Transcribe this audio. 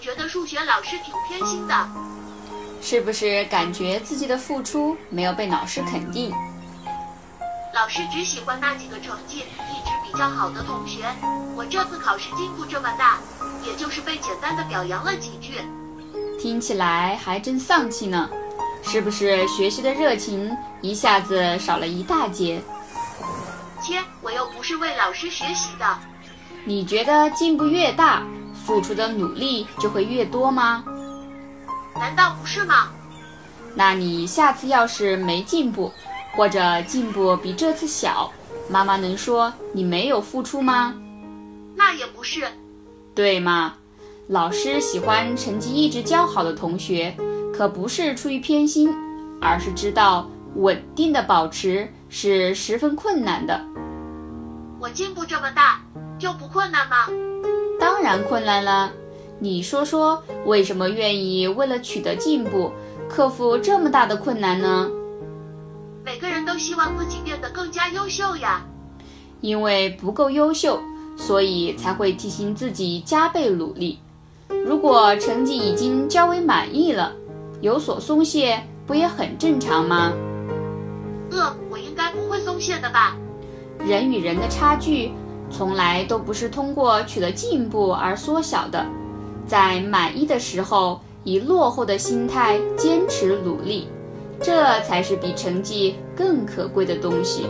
觉得数学老师挺偏心的。是不是感觉自己的付出没有被老师肯定？老师只喜欢那几个成绩一直比较好的同学。我这次考试进步这么大，也就是被简单的表扬了几句。听起来还真丧气呢，是不是学习的热情一下子少了一大截？切，我又不是为老师学习的。你觉得进步越大，付出的努力就会越多吗？难道不是吗？那你下次要是没进步，或者进步比这次小，妈妈能说你没有付出吗？那也不是，对吗？老师喜欢成绩一直较好的同学，可不是出于偏心，而是知道稳定的保持是十分困难的。我进步这么大，就不困难吗？当然困难了。你说说，为什么愿意为了取得进步，克服这么大的困难呢？每个人都希望自己变得更加优秀呀。因为不够优秀，所以才会提醒自己加倍努力。如果成绩已经较为满意了，有所松懈，不也很正常吗？呃，我应该不会松懈的吧？人与人的差距，从来都不是通过取得进步而缩小的。在满意的时候，以落后的心态坚持努力，这才是比成绩更可贵的东西。